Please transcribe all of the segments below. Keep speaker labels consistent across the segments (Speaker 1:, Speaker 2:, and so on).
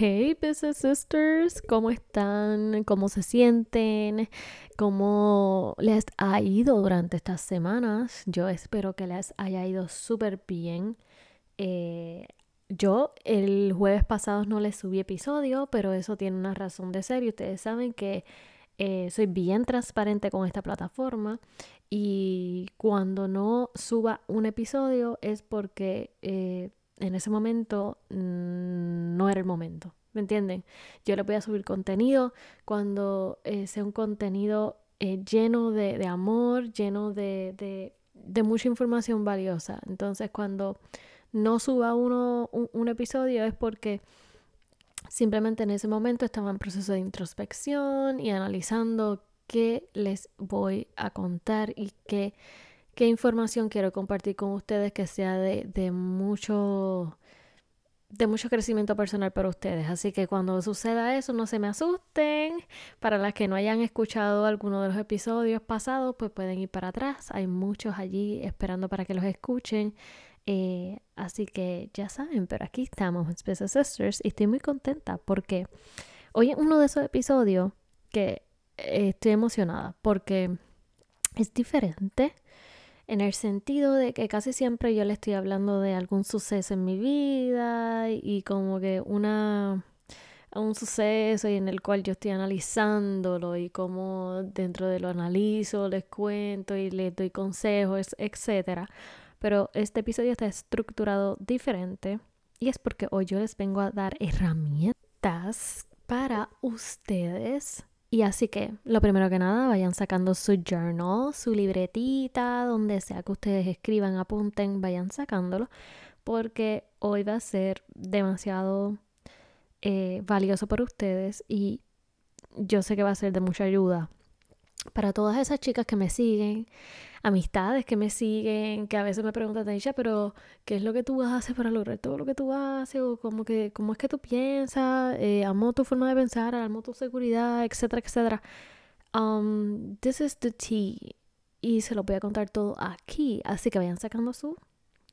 Speaker 1: Hey Business Sisters, ¿cómo están? ¿Cómo se sienten? ¿Cómo les ha ido durante estas semanas? Yo espero que les haya ido súper bien. Eh, yo el jueves pasado no les subí episodio, pero eso tiene una razón de ser y ustedes saben que eh, soy bien transparente con esta plataforma y cuando no suba un episodio es porque... Eh, en ese momento mm, no era el momento. ¿Me entienden? Yo le voy a subir contenido cuando eh, sea un contenido eh, lleno de, amor, lleno de, mucha información valiosa. Entonces, cuando no suba uno un, episodio es porque simplemente en ese momento estaba en proceso de introspección y analizando qué les voy a contar y qué qué información quiero compartir con ustedes que sea de, mucho de mucho crecimiento personal para ustedes. Así que cuando suceda eso, no se me asusten. Para las que no hayan escuchado alguno de los episodios pasados, pues pueden ir para atrás. Hay muchos allí esperando para que los escuchen. Eh, así que ya saben, pero aquí estamos, Space Sisters, y estoy muy contenta porque hoy es uno de esos episodios que eh, estoy emocionada porque es diferente en el sentido de que casi siempre yo le estoy hablando de algún suceso en mi vida y como que una un suceso y en el cual yo estoy analizándolo y como dentro de lo analizo, les cuento y les doy consejos, etcétera. Pero este episodio está estructurado diferente y es porque hoy yo les vengo a dar herramientas para ustedes y así que, lo primero que nada, vayan sacando su journal, su libretita, donde sea que ustedes escriban, apunten, vayan sacándolo, porque hoy va a ser demasiado eh, valioso para ustedes y yo sé que va a ser de mucha ayuda para todas esas chicas que me siguen, amistades que me siguen, que a veces me preguntan, Taisha, pero ¿qué es lo que tú haces para lograr todo lo que tú haces? O como que, ¿cómo es que tú piensas? Eh, amo tu forma de pensar, amo tu seguridad, etcétera, etcétera. Um, this is the tea. Y se lo voy a contar todo aquí. Así que vayan sacando su,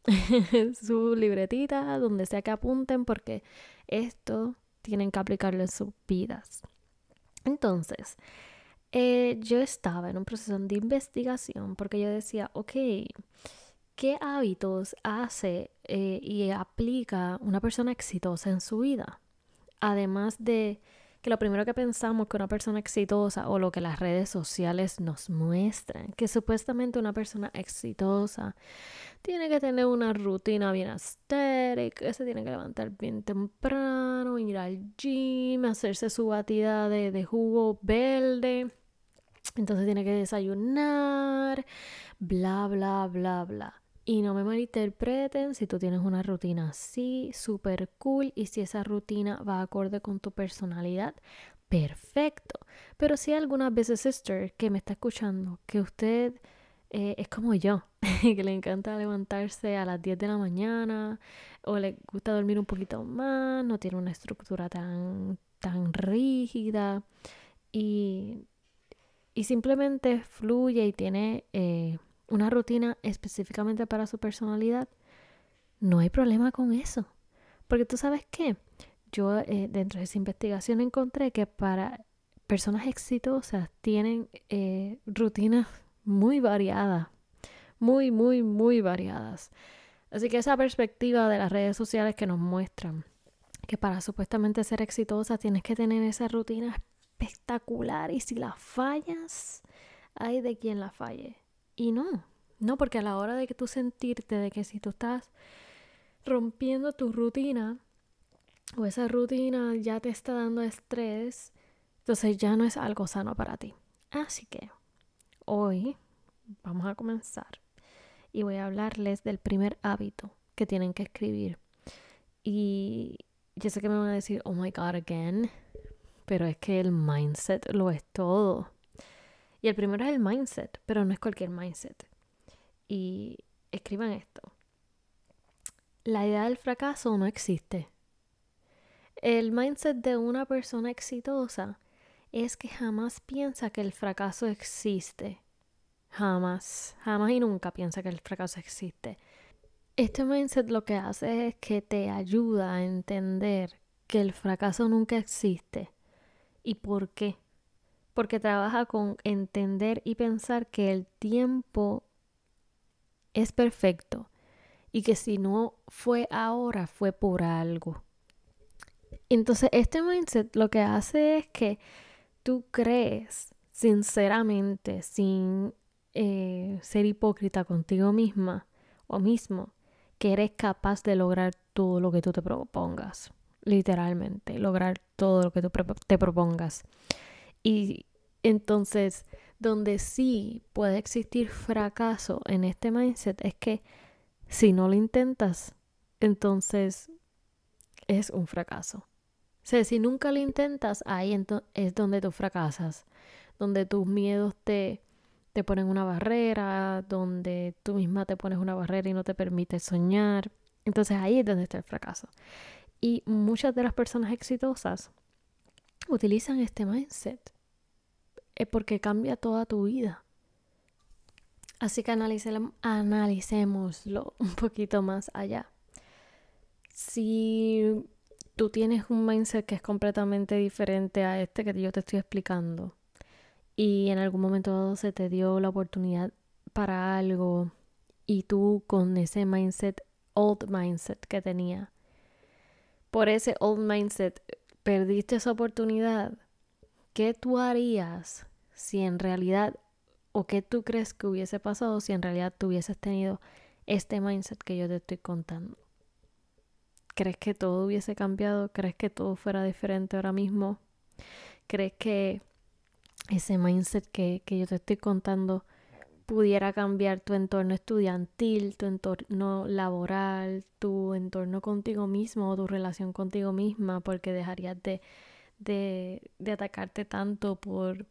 Speaker 1: su libretita, donde sea que apunten, porque esto tienen que aplicarlo en sus vidas. Entonces, eh, yo estaba en un proceso de investigación porque yo decía, ok, ¿qué hábitos hace eh, y aplica una persona exitosa en su vida? Además de que lo primero que pensamos que una persona exitosa o lo que las redes sociales nos muestran, que supuestamente una persona exitosa tiene que tener una rutina bien astérica, se tiene que levantar bien temprano, ir al gym, hacerse su batida de, de jugo verde entonces tiene que desayunar, bla, bla, bla, bla. Y no me malinterpreten si tú tienes una rutina así, súper cool, y si esa rutina va acorde con tu personalidad, perfecto. Pero si algunas veces, sister, que me está escuchando, que usted eh, es como yo, que le encanta levantarse a las 10 de la mañana, o le gusta dormir un poquito más, no tiene una estructura tan, tan rígida, y y simplemente fluye y tiene eh, una rutina específicamente para su personalidad, no hay problema con eso. Porque tú sabes qué, yo eh, dentro de esa investigación encontré que para personas exitosas tienen eh, rutinas muy variadas, muy, muy, muy variadas. Así que esa perspectiva de las redes sociales que nos muestran que para supuestamente ser exitosa tienes que tener esa rutina espectacular y si la fallas, hay de quien la falle. Y no, no, porque a la hora de que tú sentirte de que si tú estás rompiendo tu rutina o esa rutina ya te está dando estrés, entonces ya no es algo sano para ti. Así que hoy vamos a comenzar y voy a hablarles del primer hábito que tienen que escribir. Y yo sé que me van a decir, oh my god, again pero es que el mindset lo es todo. Y el primero es el mindset, pero no es cualquier mindset. Y escriban esto. La idea del fracaso no existe. El mindset de una persona exitosa es que jamás piensa que el fracaso existe. Jamás, jamás y nunca piensa que el fracaso existe. Este mindset lo que hace es que te ayuda a entender que el fracaso nunca existe. ¿Y por qué? Porque trabaja con entender y pensar que el tiempo es perfecto y que si no fue ahora, fue por algo. Entonces, este mindset lo que hace es que tú crees sinceramente, sin eh, ser hipócrita contigo misma o mismo, que eres capaz de lograr todo lo que tú te propongas. Literalmente, lograr todo lo que tú te propongas. Y entonces, donde sí puede existir fracaso en este mindset es que si no lo intentas, entonces es un fracaso. O sea, si nunca lo intentas, ahí es donde tú fracasas, donde tus miedos te, te ponen una barrera, donde tú misma te pones una barrera y no te permite soñar. Entonces ahí es donde está el fracaso. Y muchas de las personas exitosas utilizan este mindset es porque cambia toda tu vida. Así que analicémoslo un poquito más allá. Si tú tienes un mindset que es completamente diferente a este que yo te estoy explicando y en algún momento se te dio la oportunidad para algo y tú con ese mindset, old mindset que tenía, por ese old mindset perdiste esa oportunidad, ¿qué tú harías si en realidad, o qué tú crees que hubiese pasado si en realidad tú hubieses tenido este mindset que yo te estoy contando? ¿Crees que todo hubiese cambiado? ¿Crees que todo fuera diferente ahora mismo? ¿Crees que ese mindset que, que yo te estoy contando pudiera cambiar tu entorno estudiantil, tu entorno laboral, tu entorno contigo mismo o tu relación contigo misma, porque dejarías de, de, de atacarte tanto por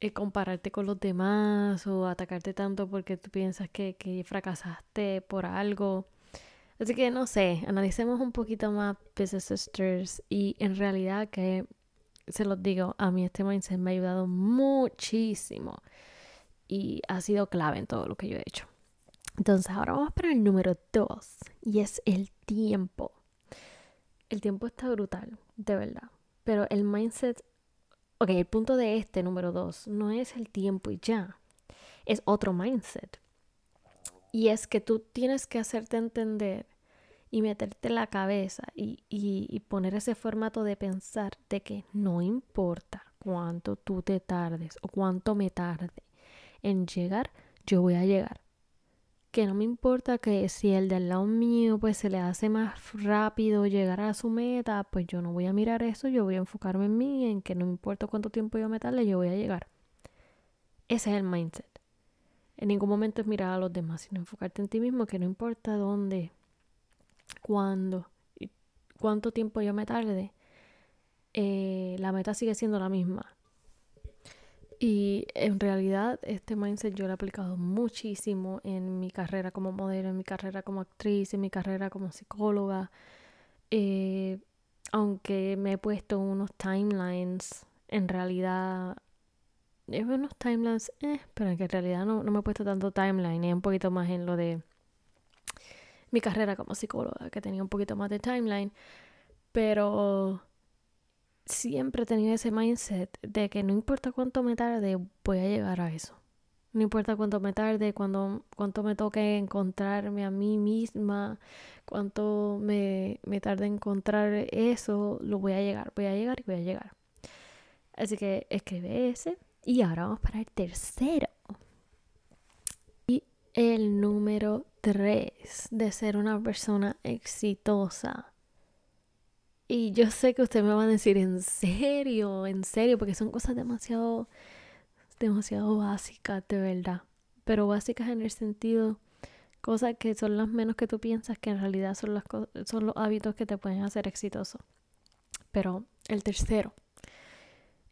Speaker 1: eh, compararte con los demás o atacarte tanto porque tú piensas que, que fracasaste por algo. Así que no sé, analicemos un poquito más Business Sisters y en realidad que se los digo, a mí este mindset me ha ayudado muchísimo y ha sido clave en todo lo que yo he hecho. Entonces ahora vamos para el número dos y es el tiempo. El tiempo está brutal, de verdad. Pero el mindset, ok, el punto de este número dos no es el tiempo y ya, es otro mindset. Y es que tú tienes que hacerte entender y meterte la cabeza y, y, poner ese formato de pensar de que no importa cuánto tú te tardes o cuánto me tarde en llegar, yo voy a llegar. Que no me importa que si el del lado mío pues se le hace más rápido llegar a su meta, pues yo no voy a mirar eso, yo voy a enfocarme en mí, en que no importa cuánto tiempo yo me tarde, yo voy a llegar. Ese es el mindset. En ningún momento es mirar a los demás, sino enfocarte en ti mismo, que no importa dónde, cuándo y cuánto tiempo yo me tarde, eh, la meta sigue siendo la misma. Y en realidad este mindset yo lo he aplicado muchísimo en mi carrera como modelo, en mi carrera como actriz, en mi carrera como psicóloga. Eh, aunque me he puesto unos timelines, en realidad... Es unos timelines, eh, pero que en realidad no, no me he puesto tanto timeline, es un poquito más en lo de mi carrera como psicóloga, que tenía un poquito más de timeline. Pero siempre he tenido ese mindset de que no importa cuánto me tarde, voy a llegar a eso. No importa cuánto me tarde, cuando, cuánto me toque encontrarme a mí misma, cuánto me, me tarde encontrar eso, lo voy a llegar, voy a llegar y voy a llegar. Así que escribe ese. Y ahora vamos para el tercero. Y el número tres de ser una persona exitosa. Y yo sé que ustedes me van a decir, ¿en serio? ¿En serio? Porque son cosas demasiado, demasiado básicas, de verdad. Pero básicas en el sentido, cosas que son las menos que tú piensas que en realidad son, las son los hábitos que te pueden hacer exitoso. Pero el tercero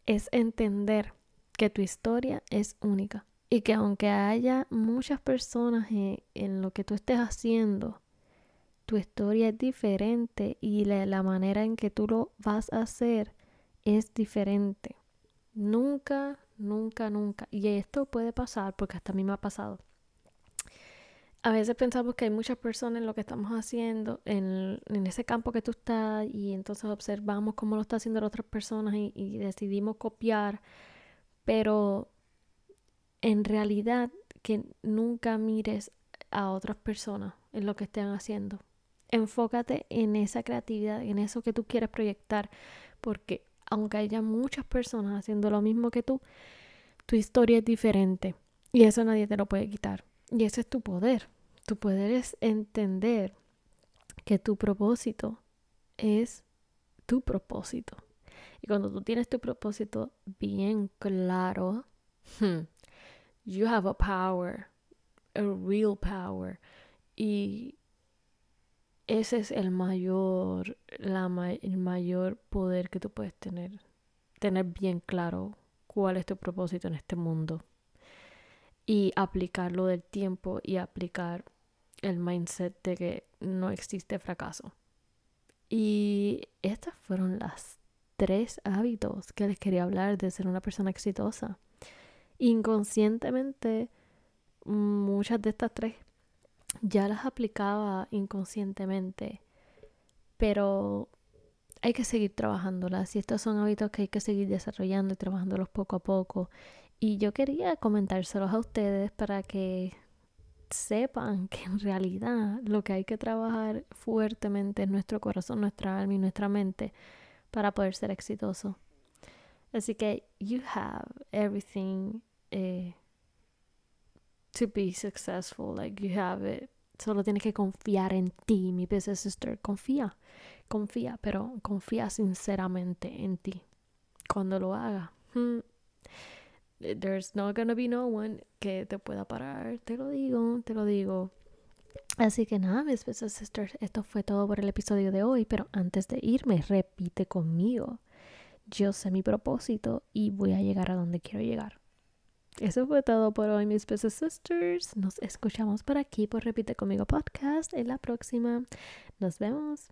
Speaker 1: es entender que tu historia es única y que aunque haya muchas personas en, en lo que tú estés haciendo, tu historia es diferente y la, manera en que tú lo vas a hacer es diferente. Nunca, nunca, nunca. Y esto puede pasar porque hasta a mí me ha pasado. a veces pensamos que hay muchas personas en lo que estamos haciendo, en, ese campo que tú estás, y entonces observamos cómo lo está haciendo otras personas y, decidimos copiar, pero en realidad que nunca mires a otras personas en lo que estén haciendo. Enfócate en esa creatividad, en eso que tú quieres proyectar, porque aunque haya muchas personas haciendo lo mismo que tú, tu historia es diferente y eso nadie te lo puede quitar. Y ese es tu poder. Tu poder es entender que tu propósito es tu propósito. Y cuando tú tienes tu propósito bien claro, hmm, you have a power, a real power. Y ese es el mayor, la, el mayor poder que tú puedes tener. Tener bien claro cuál es tu propósito en este mundo y aplicarlo del tiempo y aplicar el mindset de que no existe fracaso. Y estas fueron las tres hábitos que les quería hablar de ser una persona exitosa. Inconscientemente, muchas de estas tres ya las aplicaba inconscientemente, pero hay que seguir trabajándolas y estos son hábitos que hay que seguir desarrollando y trabajándolos poco a poco y yo quería comentárselos a ustedes para que sepan que en realidad lo que hay que trabajar fuertemente es nuestro corazón, nuestra alma y nuestra mente para poder ser exitoso. Así que you have everything eh, to be successful, like you have it. Solo tienes que confiar en ti, mi business sister. Confía, confía, pero confía sinceramente en ti. Cuando lo haga, hmm, there's not gonna be no one que te pueda parar. Te lo digo, te lo digo. Así que nada, mis besos sisters, esto fue todo por el episodio de hoy, pero antes de irme, repite conmigo. Yo sé mi propósito y voy a llegar a donde quiero llegar. Eso fue todo por hoy, mis besos sisters. Nos escuchamos por aquí por Repite conmigo podcast en la próxima. Nos vemos.